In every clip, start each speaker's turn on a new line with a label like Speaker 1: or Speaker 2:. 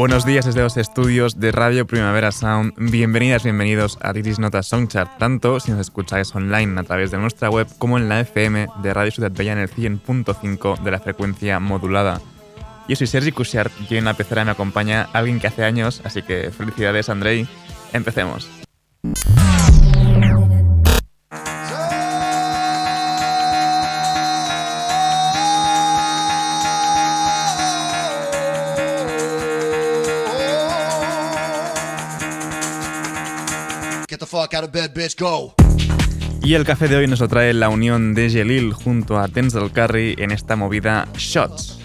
Speaker 1: Buenos días desde los estudios de Radio Primavera Sound. Bienvenidas, bienvenidos a Titis Notas Songchart, tanto si nos escucháis online a través de nuestra web como en la FM de Radio Ciudad Bella en el 100.5 de la frecuencia modulada. Yo soy Sergi Cushart y en la pecera me acompaña alguien que hace años, así que felicidades Andrei. Empecemos. Y el café de hoy nos lo trae la unión de Jelil junto a Denzel Curry en esta movida Shots.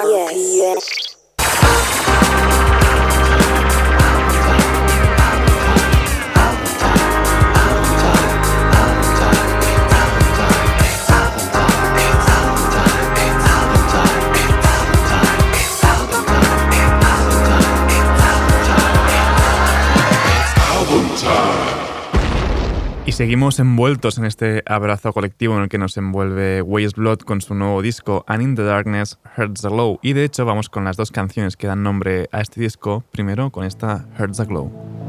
Speaker 2: Yes. Seguimos envueltos en este abrazo colectivo en el que nos envuelve Waste Blood con su nuevo disco And in the Darkness Hurts the Glow. Y de hecho vamos con las dos canciones que dan nombre a este disco, primero con esta Hurts the Glow.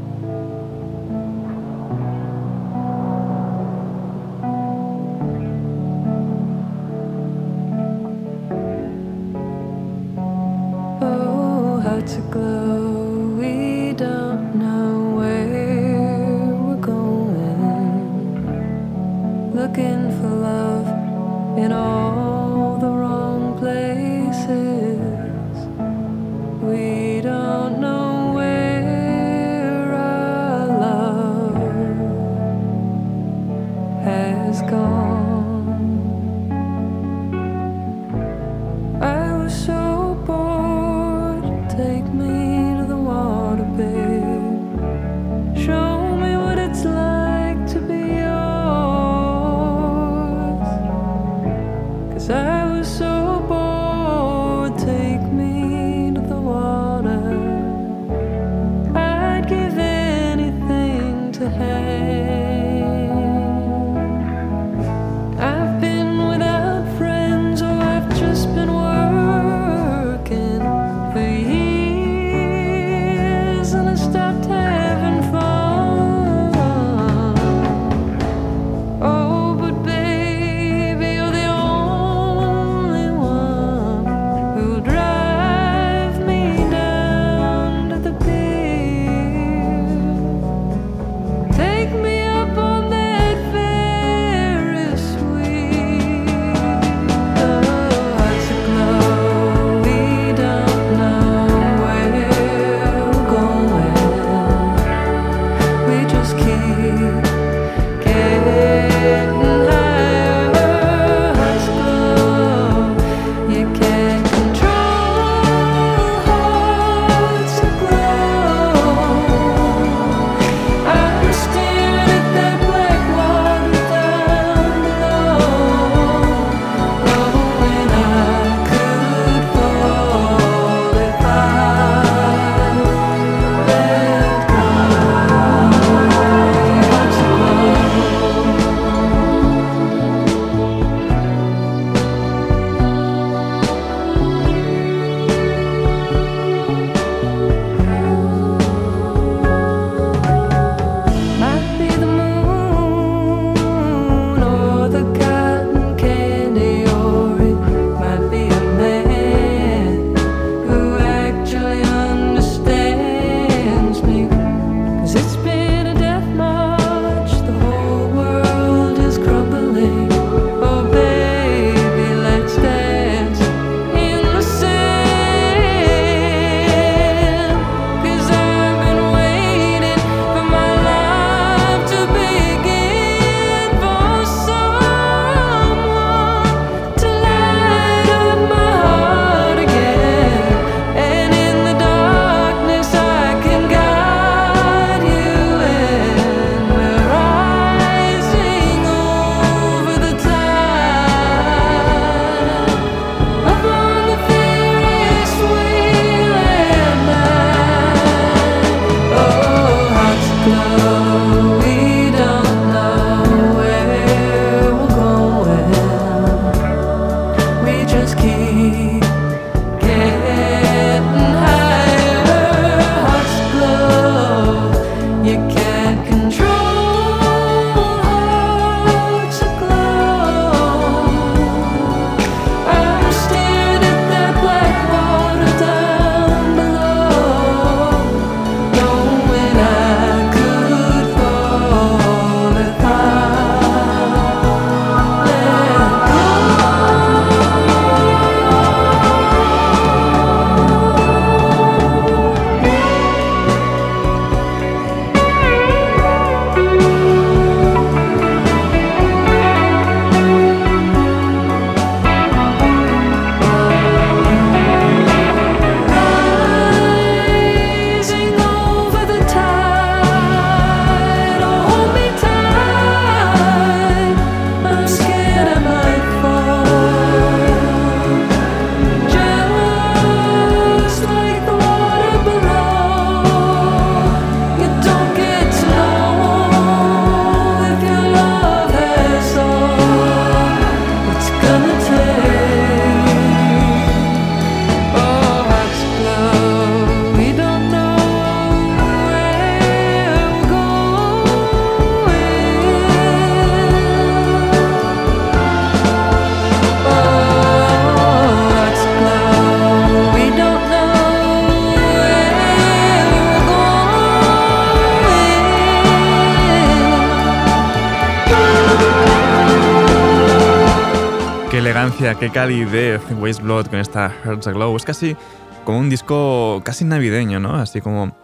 Speaker 1: Elegancia, qué calidez, Waste Blood con esta Hearts Aglow. Es casi como un disco casi navideño, ¿no? Así como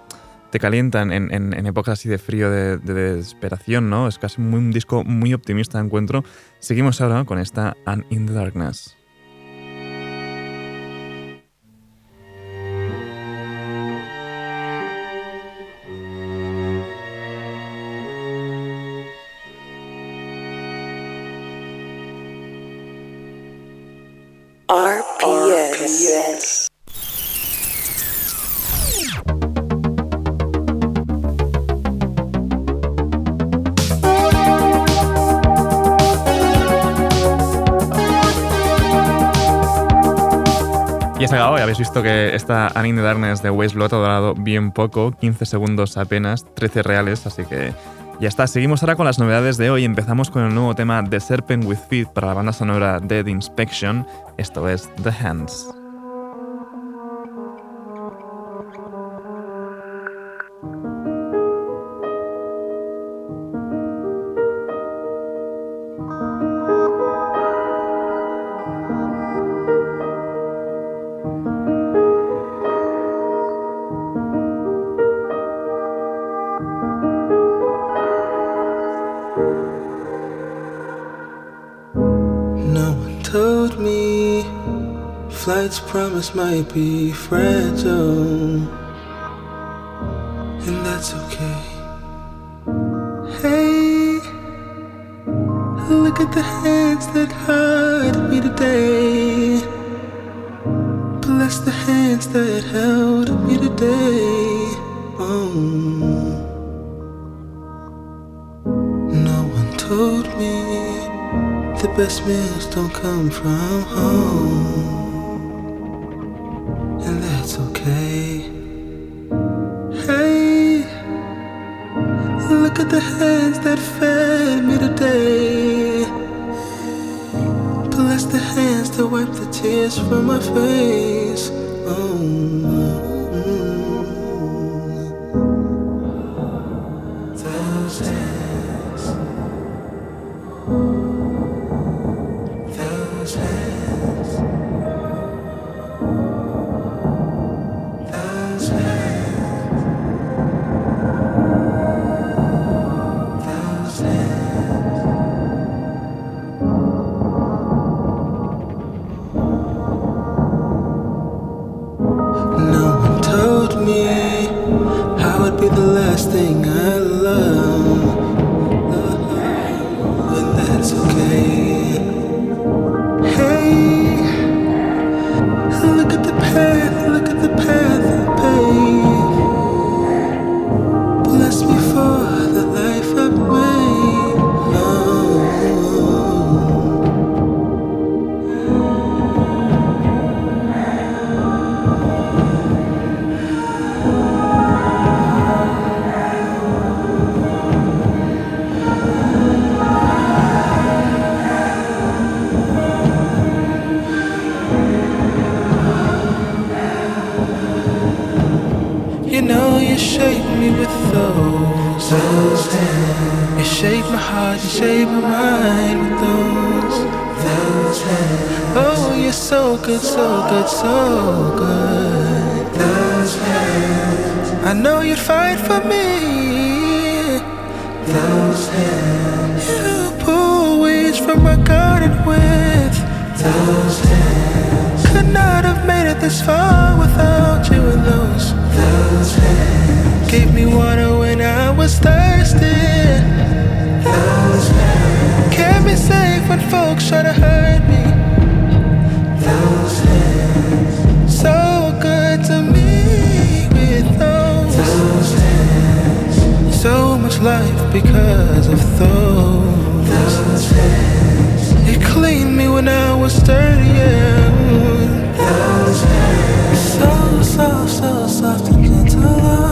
Speaker 1: te calientan en, épocas así de frío, de, desesperación, ¿no? Es casi un disco muy optimista, encuentro. Seguimos ahora con esta And in the Darkness. Visto que esta Annie de Darkness de Waste Blood ha durado bien poco, 15 segundos apenas, 13 reales, así que ya está. Seguimos ahora con las novedades de hoy. Empezamos con el nuevo tema The Serpent with Feet para la banda sonora Dead Inspection. Esto es The Hands.
Speaker 3: Promise might be fragile, and that's okay. Hey, look at the hands that hurt me today. Bless the hands that held me today. Oh. No one told me the best meals don't come from home. shape me with those. Those hands. You shape my heart, you shape my mind with those. Those hands. Oh, you're so good, so good, so good. Those hands. I know you'd fight for me. Those hands. You pull weeds from my garden with
Speaker 1: those
Speaker 3: hands. Could not have made it this far without you and those. Those hands. Gave me water when I was thirsty. Those hands kept me safe when folks try to hurt me. Those hands so good to me
Speaker 1: with those. Hands so much life because of those. Hands it
Speaker 3: cleaned me when I was dirty. Those hands so so so soft and gentle.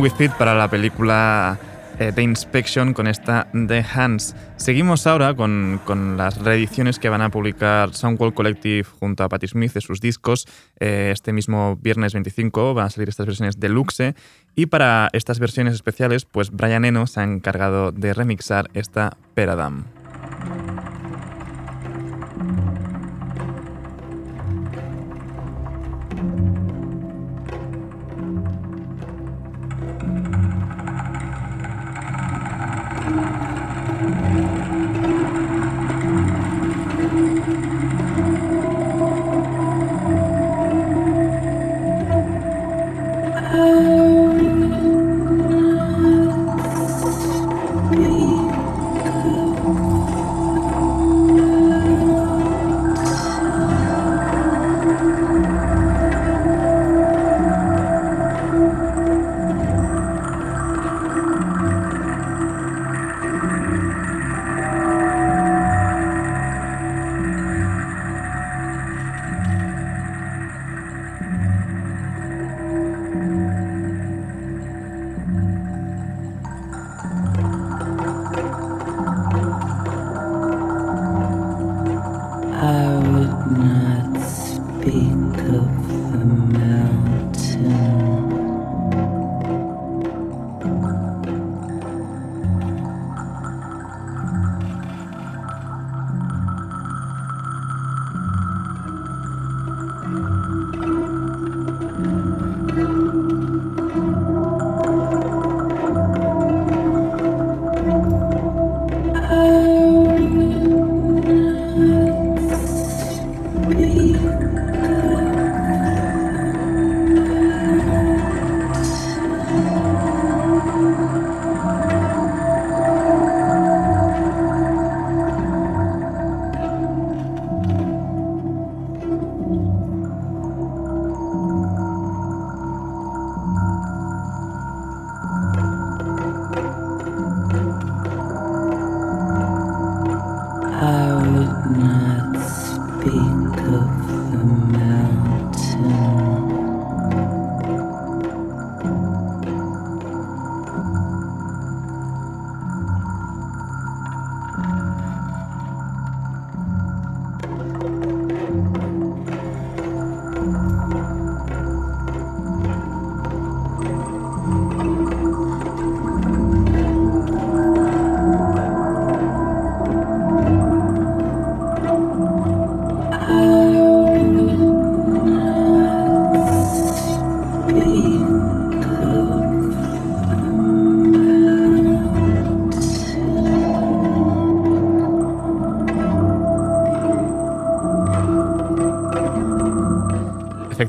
Speaker 1: With It para la película eh, The Inspection con esta The Hands. Seguimos ahora con, con, las reediciones que van a publicar Soundwall Collective junto a Patti Smith de sus discos. Eh, este mismo viernes 25 van a salir estas versiones deluxe y para estas versiones especiales, pues Brian Eno se ha encargado de remixar esta Peradam. I would not speak of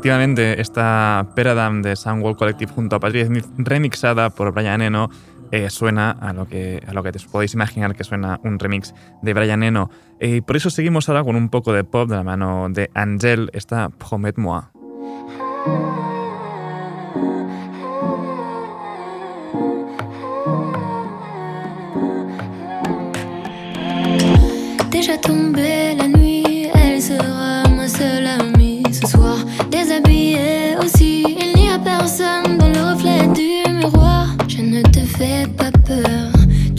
Speaker 1: Efectivamente, esta Peradam de Soundwall Collective junto a Patrick Smith, remixada por Brian Eno, eh, suena a lo, que, a lo que te podéis imaginar que suena un remix de Brian Eno. Eh, por eso seguimos ahora con un poco de pop de la mano de Angel, esta Promet Moi.
Speaker 4: Fais pas peur,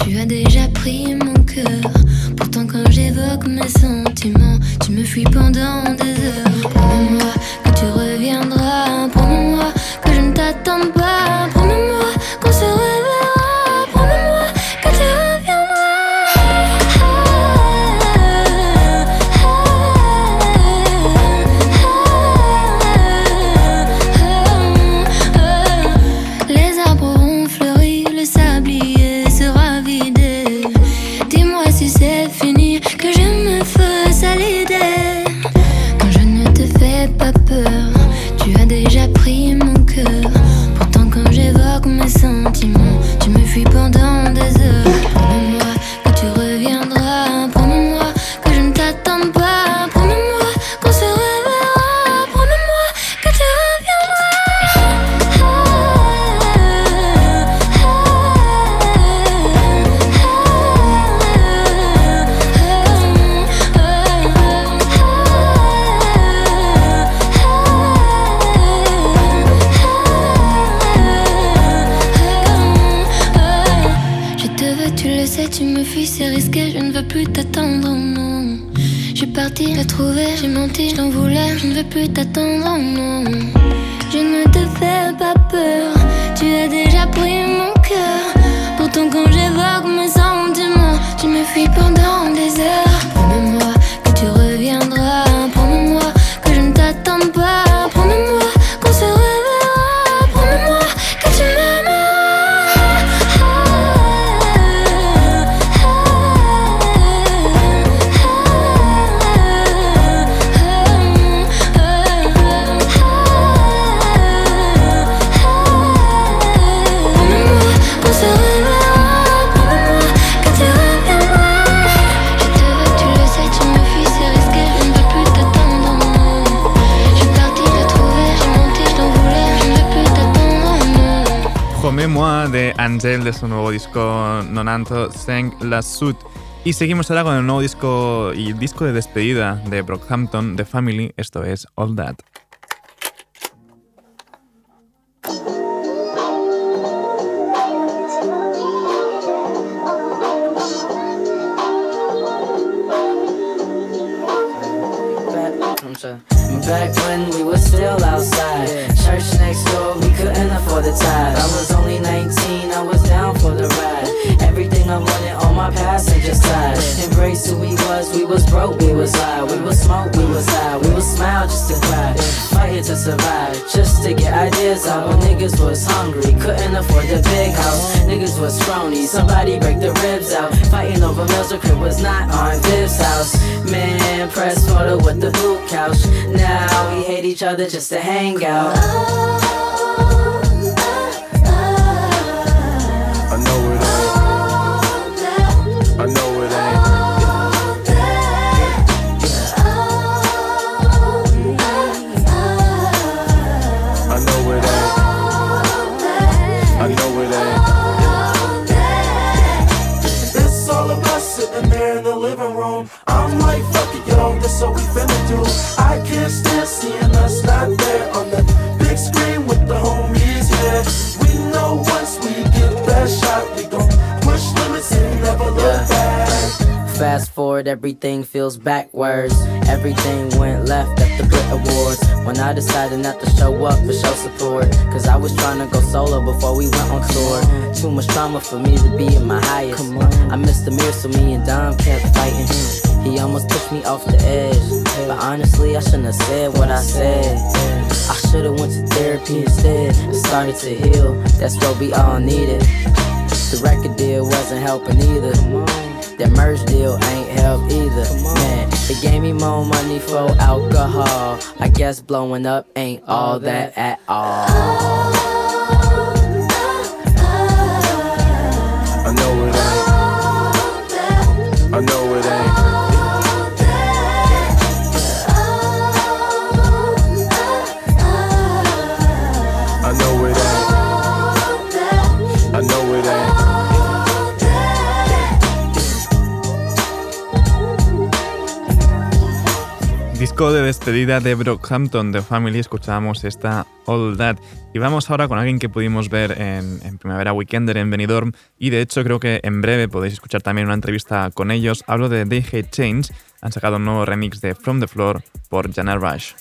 Speaker 4: tu as déjà pris mon cœur. Pourtant, quand j'évoque mes sentiments, tu me fuis pendant des heures. Je ne te fais pas peur, tu as déjà pris mon cœur. Pourtant, quand j'évoque mes sentiments, tu me fuis pendant
Speaker 1: Angel de su nuevo disco Nonanto Sang La Suit. Y seguimos ahora con el nuevo disco y disco de despedida de Brockhampton, The Family, esto es All That.
Speaker 5: Back when we were still outside. Church next door, we couldn't afford the tithe. I was only 19, I was down for the ride. Everything I wanted on my passenger side. Embrace who we was, we was broke, we was high. We was smoke, we was high. We was smile just to cry. Fighting to survive, just to get ideas out. When niggas was hungry, couldn't afford the big house. Niggas was phony, somebody break the ribs out. Fighting over meals, the crib was not on Viv's house. Man, press photo with the blue couch. Now we hate each other just to hang out. Everything feels backwards. Everything went left at the Brit Awards. When I decided not to show up for show support. Cause I was trying to go solo before we went on tour. Too much trauma for me to be at my highest. I missed the mirror, so me and Dom kept fighting. He almost pushed me off the edge. But honestly, I shouldn't have said what I said. I should've went to therapy instead. and started to heal. That's what we all needed. The record deal wasn't helping either. That merge deal ain't help either. Man, they gave me more money for alcohol. I guess blowing up ain't all that at all.
Speaker 1: Disco de despedida de Brockhampton, The Family, escuchábamos esta All That. Y vamos ahora con alguien que pudimos ver en, en Primavera Weekender en Benidorm y de hecho creo que en breve podéis escuchar también una entrevista con ellos. Hablo de They Hate Change, han sacado un nuevo remix de From the Floor por Janet Rush.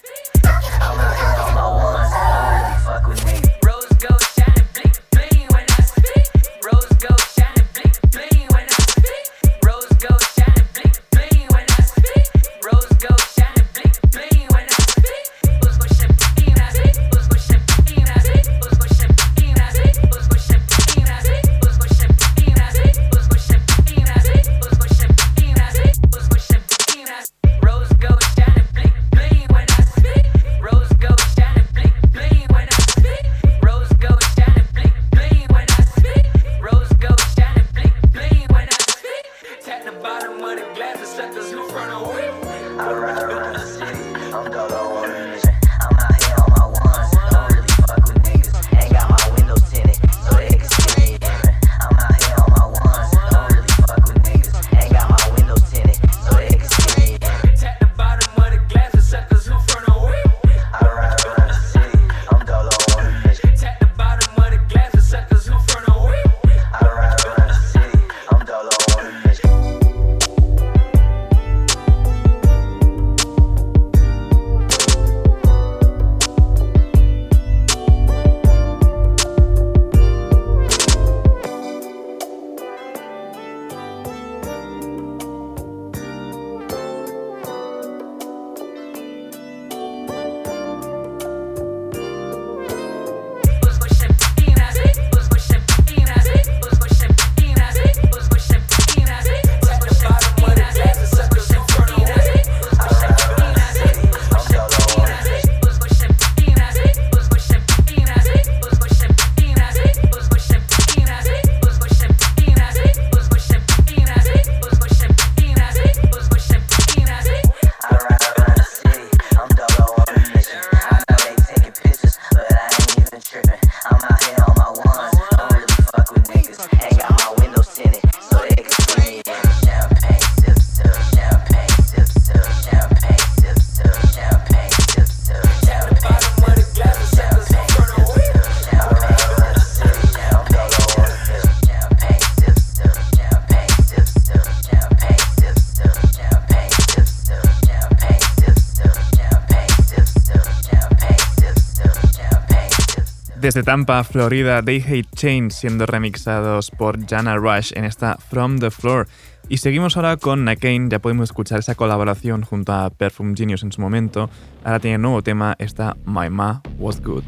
Speaker 1: Desde Tampa, Florida, They Hate Change siendo remixados por Jana Rush en esta From the Floor. Y seguimos ahora con Nakane, ya podemos escuchar esa colaboración junto a Perfume Genius en su momento. Ahora tiene un nuevo tema, esta My Ma Was Good.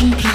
Speaker 6: Russian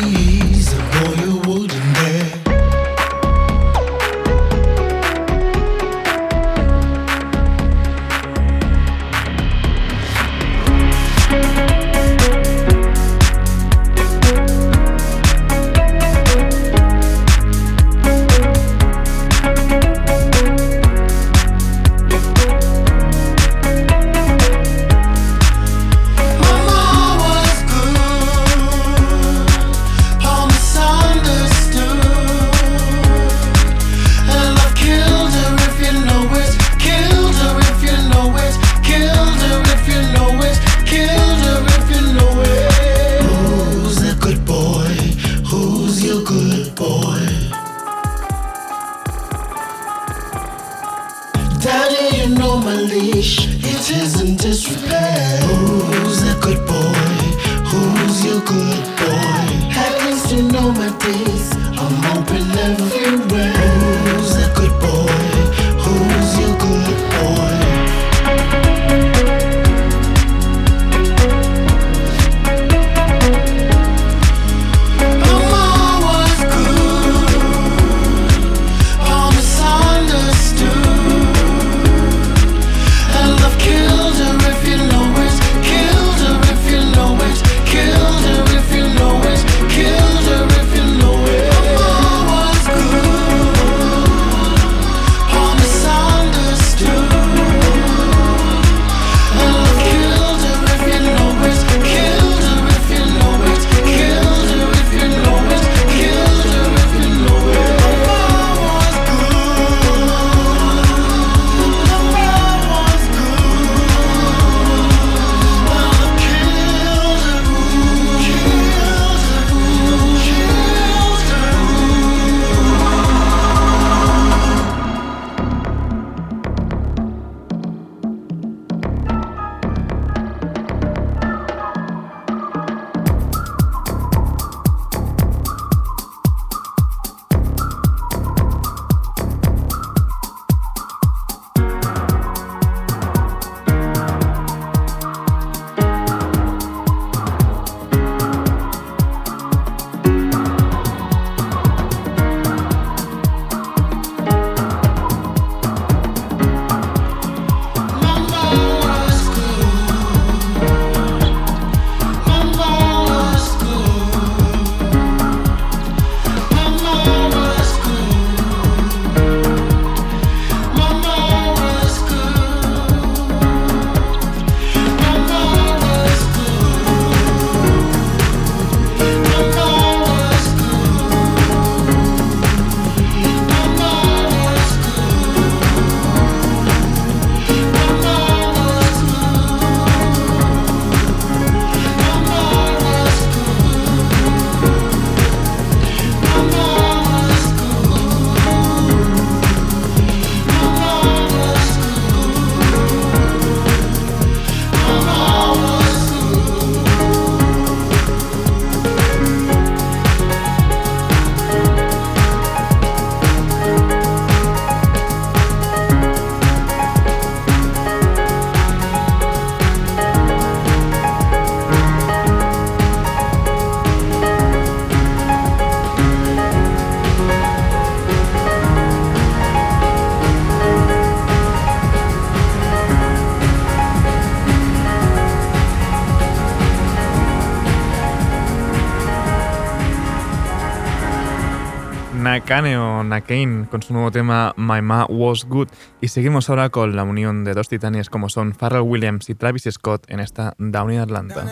Speaker 1: Nakane o Nakane con su nuevo tema My Ma Was Good. Y seguimos ahora con la unión de dos titanes como son Pharrell Williams y Travis Scott en esta Down in Atlanta.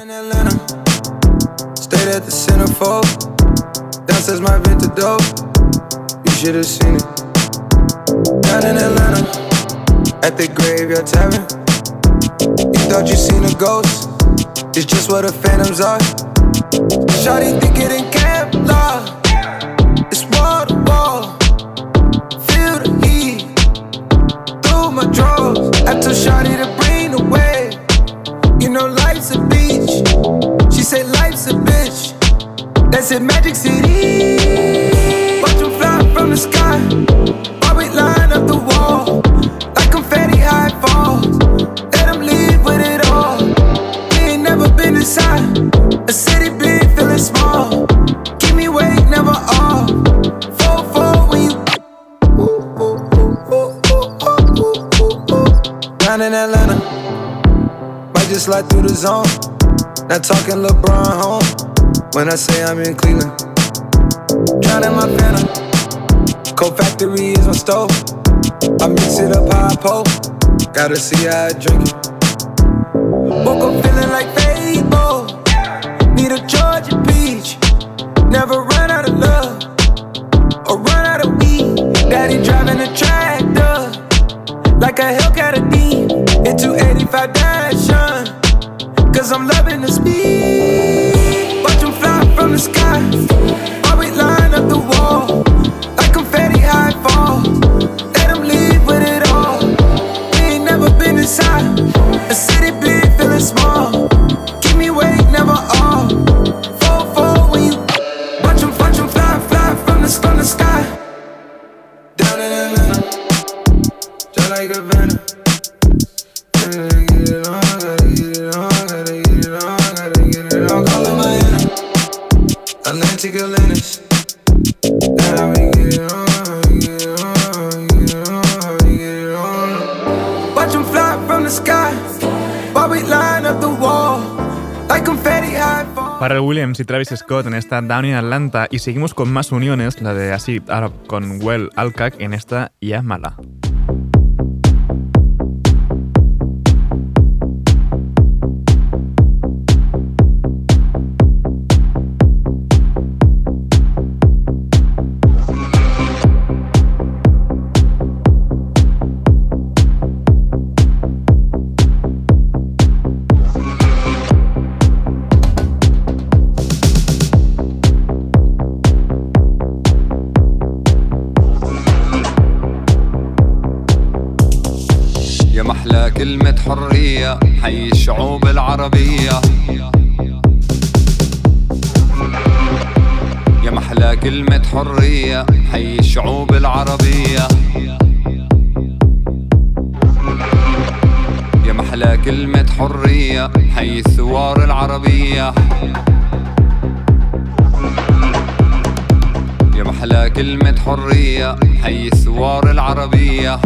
Speaker 7: It's just what the phantoms are. Think it wall. Feel the heat through my drawers. I told Shawty to bring the wave. You know life's a beach. She say life's a bitch. That's in Magic City. Watch 'em fly from the sky. Slide through the zone. Not talking LeBron home. When I say I'm in Cleveland. Drowning my phantom. Cold factory is my stove. I mix it up I pour. Gotta see how I drink it. Woke up 'em.
Speaker 1: Pharrell Williams y Travis Scott en esta Down in Atlanta y seguimos con más uniones, la de así ahora con Well Alcac en esta Yamala.
Speaker 8: يا العربية. يا محلى كلمة حرية حي الشعوب العربية. يا محلى كلمة حرية حي الثوار العربية. يا محلى كلمة حرية حي الثوار العربية.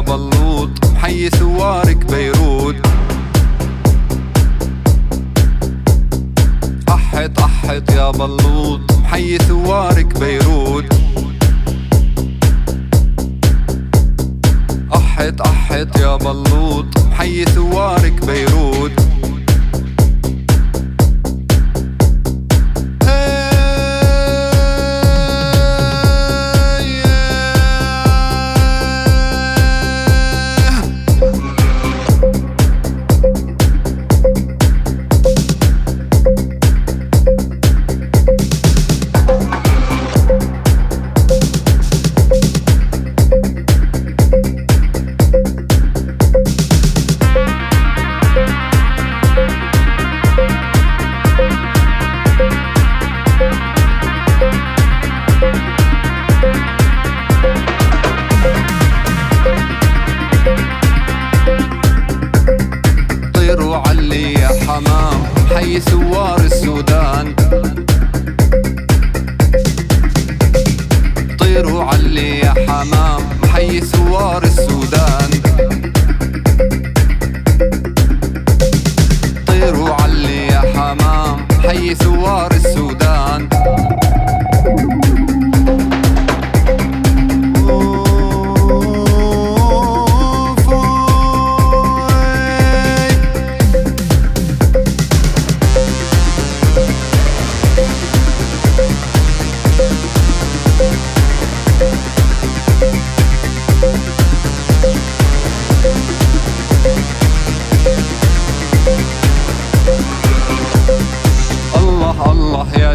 Speaker 8: بلوط حي ثوارك بيروت. أحت أحت يا بلوط حي ثوارك بيروت. أحت أحت يا بلوط حي ثوارك بيروت.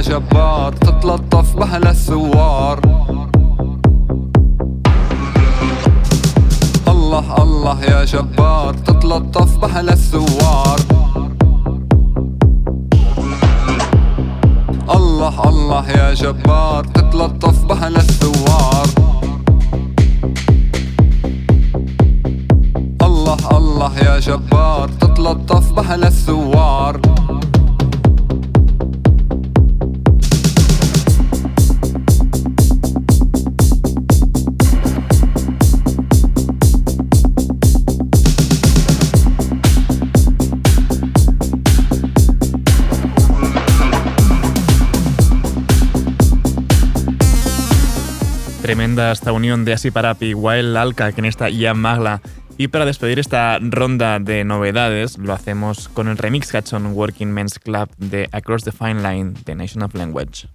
Speaker 8: جبار تتلطف بأهل الثوار. الله الله يا جبار تتلطف بأهل الثوار. الله الله يا جبار تتلطف بأهل الثوار. الله الله يا جبار تتلطف بأهل الثوار.
Speaker 1: Tremenda esta unión de Asiparapi, Wild Alka, que en esta Ian Magla. Y para despedir esta ronda de novedades, lo hacemos con el remix que ha Working Men's Club de Across the Fine Line de Nation of Language.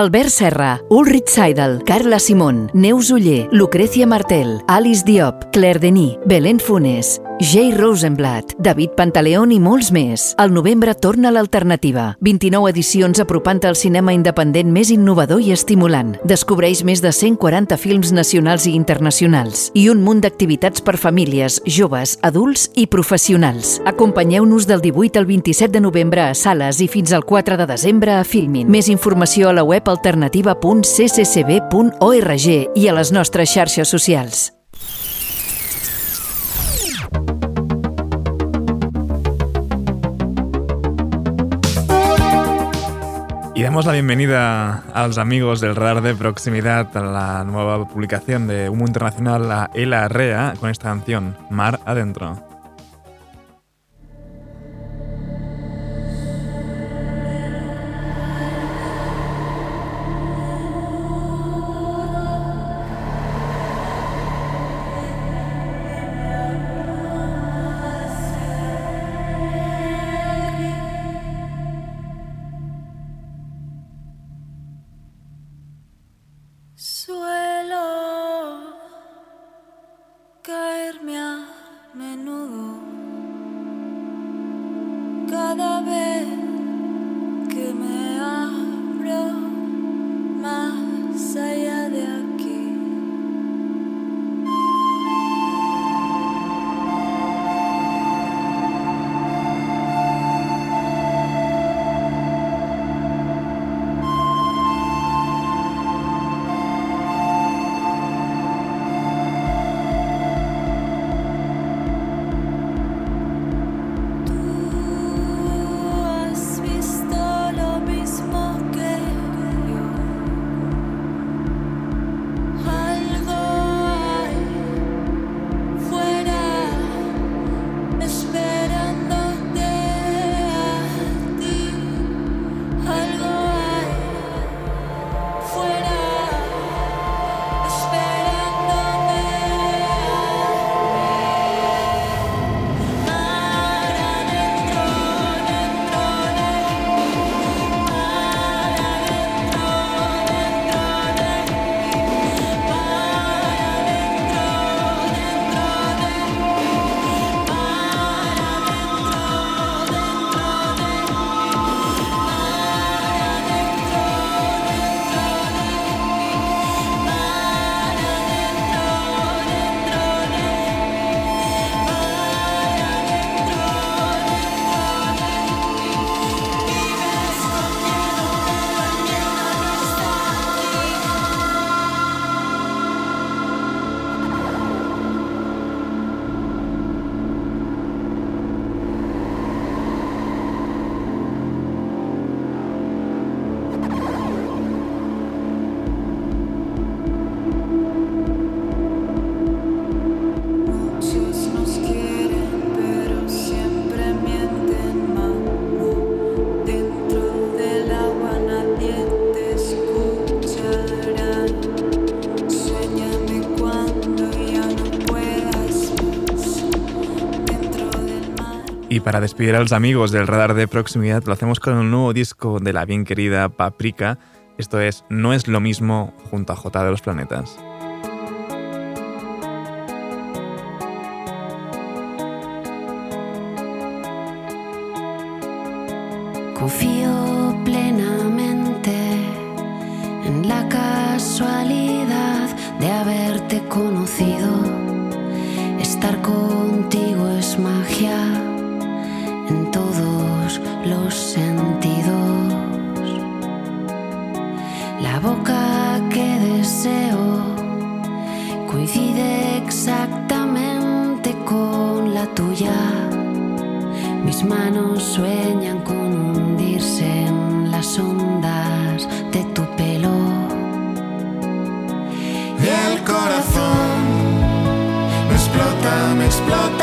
Speaker 9: Albert Serra, Ulrich Seidel, Carla Simón, Neus Uller, Lucrecia Martel, Alice Diop, Claire Denis, Belén Funes, Jay Rosenblatt, David Pantaleón i molts més. Al novembre torna l'alternativa. 29 edicions apropant al cinema independent més innovador i estimulant. Descobreix més de 140 films nacionals i internacionals i un munt d'activitats per famílies, joves, adults i professionals. Acompanyeu-nos del 18 al 27 de novembre a sales i fins al 4 de desembre a Filmin. Més informació a la web alternativa.cccb.org i a les nostres xarxes socials.
Speaker 2: Y damos la bienvenida a los amigos del radar de proximidad a la nueva publicación de Humo Internacional, la Ela Rea, con esta canción, Mar Adentro. Para despedir a los amigos del radar de proximidad, lo hacemos con el nuevo disco de la bien querida Paprika. Esto es No es lo mismo junto a J de los Planetas.
Speaker 10: Confío plenamente en la casualidad de haberte conocido. Estar contigo es magia en todos los sentidos. La boca que deseo coincide exactamente con la tuya. Mis manos sueñan con hundirse en las ondas de tu pelo.
Speaker 11: Y el corazón me explota, me explota,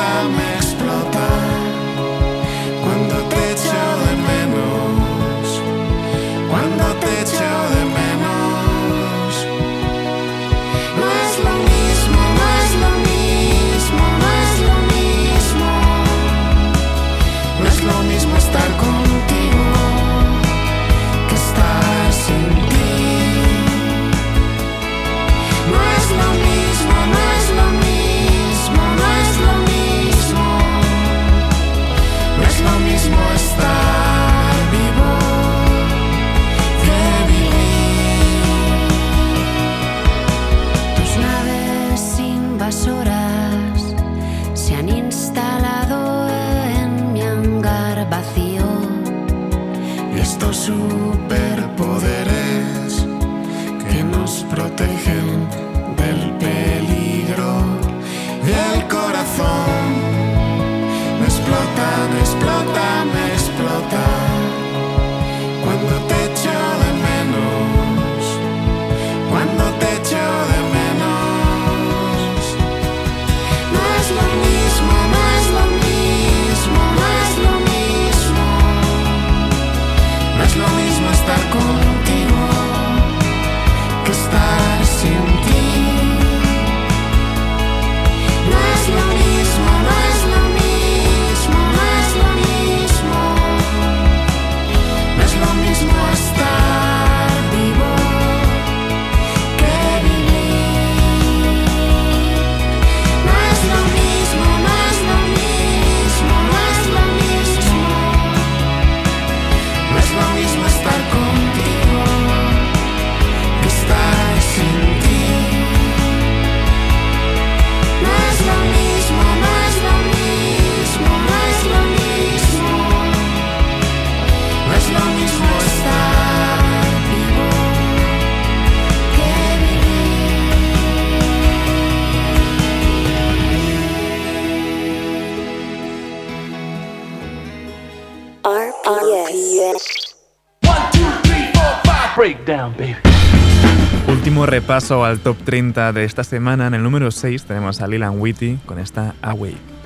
Speaker 1: Último repaso al top 30 de esta semana. En el número 6 tenemos a Lilan Whitty con esta Awake.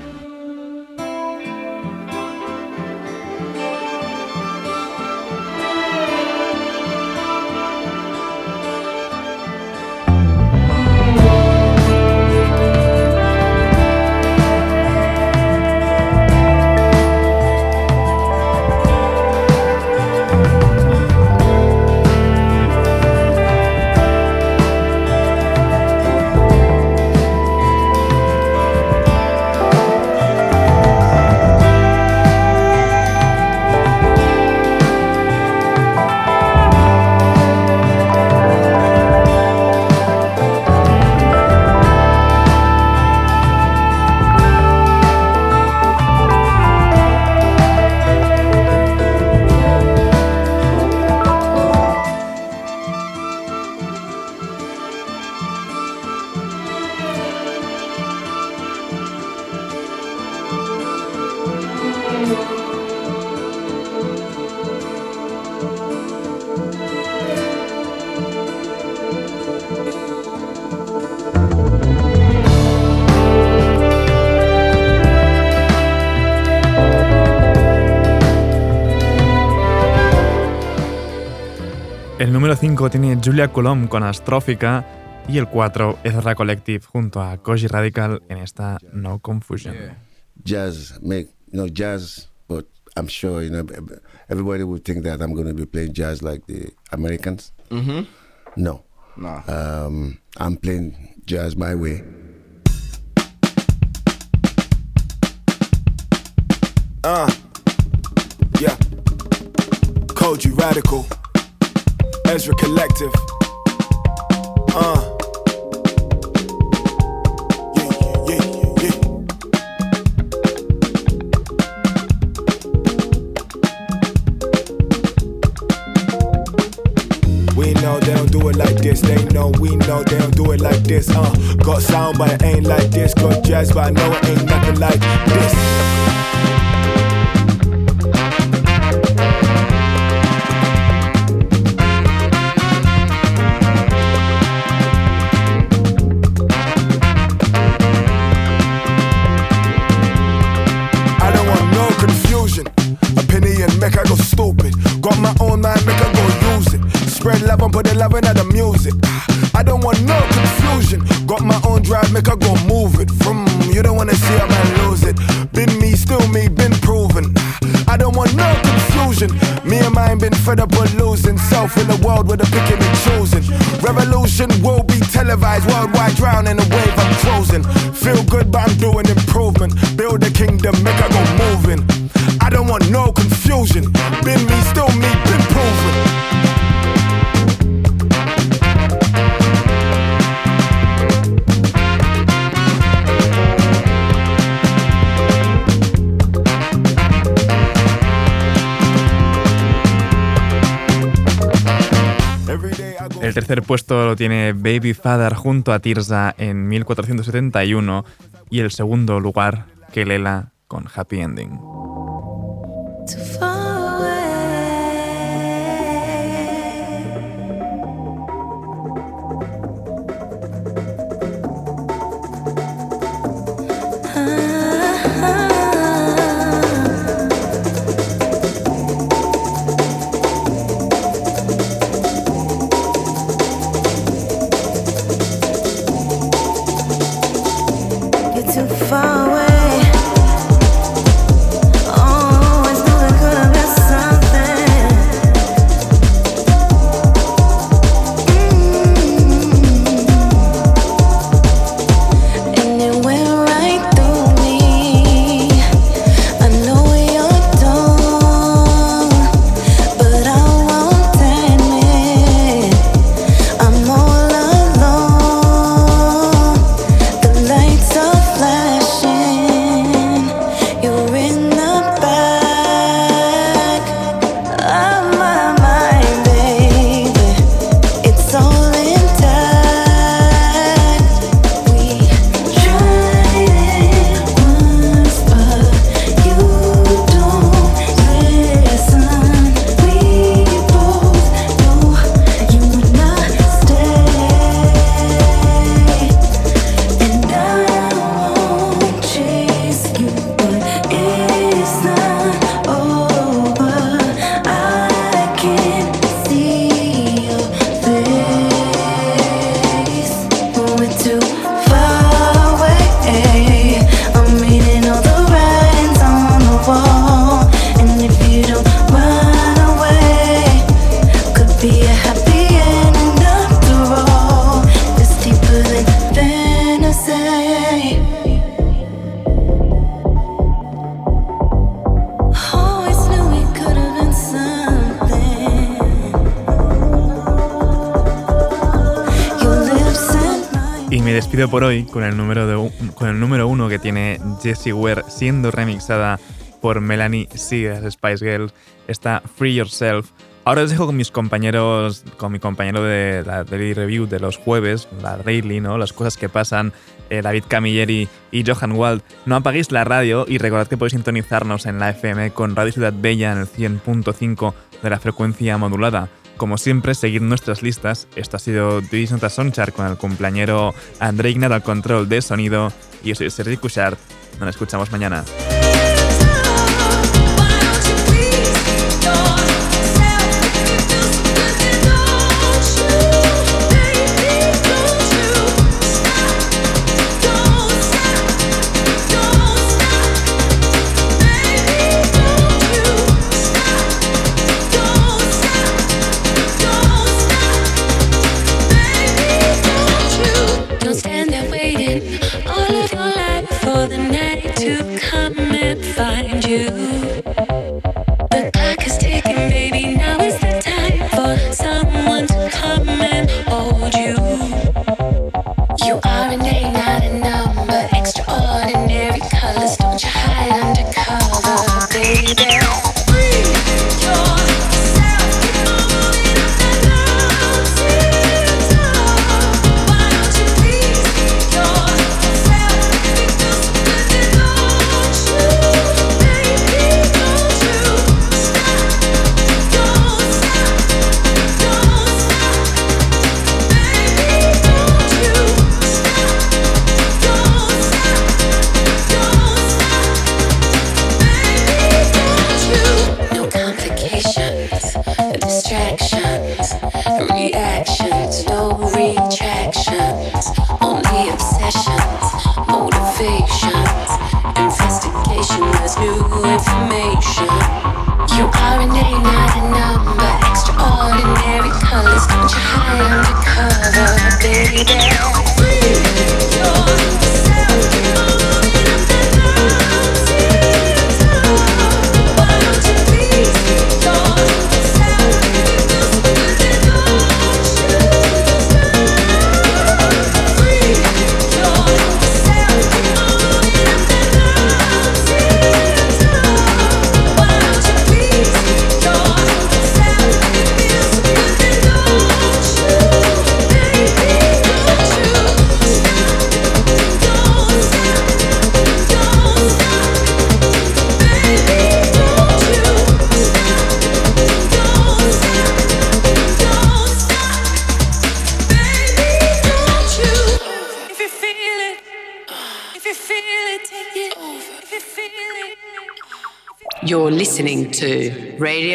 Speaker 1: El número 5 tiene Julia Colom con Astrófica y el 4 es Ezra Collective junto a Koji Radical en esta No Confusion.
Speaker 12: jazz make you know jazz but i'm sure you know everybody would think that i'm going to be playing jazz like the americans
Speaker 13: Mhm.
Speaker 12: no
Speaker 13: No.
Speaker 12: um, i'm playing jazz my way
Speaker 7: Uh, yeah. Koji Radical. Ezra Collective. Uh. Yeah, yeah, yeah, yeah. We know they don't do it like this. They know we know they don't do it like this. Uh, got sound, but it ain't like this. Got jazz, but I know it ain't nothing like this. I go move it. From you don't wanna see a man lose it. Been me, still me, been proven. I don't want no confusion. Me and mine been fed up with losing self in a world where the picking and choosing. Revolution will be televised worldwide, drown in a wave I'm closing. Feel good, but I'm doing improvement. Build a kingdom, make I go moving. I don't want no
Speaker 14: El tercer puesto lo tiene Baby Father junto a Tirza en 1471 y el segundo lugar, Kelela con Happy Ending. Por hoy con el número, de, con el número uno que tiene Jessie Ware siendo remixada por Melanie las Spice Girls. Está Free Yourself. Ahora os dejo con mis compañeros, con mi compañero de la Daily Review de los jueves, la Daily, ¿no? Las cosas que pasan, eh, David Camilleri y Johan Wald. No apaguéis la radio y recordad que podéis sintonizarnos en la FM con Radio Ciudad Bella en el 100.5 de la frecuencia modulada. Como siempre, seguid nuestras listas. Esto ha sido Divis Nota Songchart con el cumpleañero André Ignat al control de sonido. Y yo soy Sergi Cushart. Nos escuchamos mañana.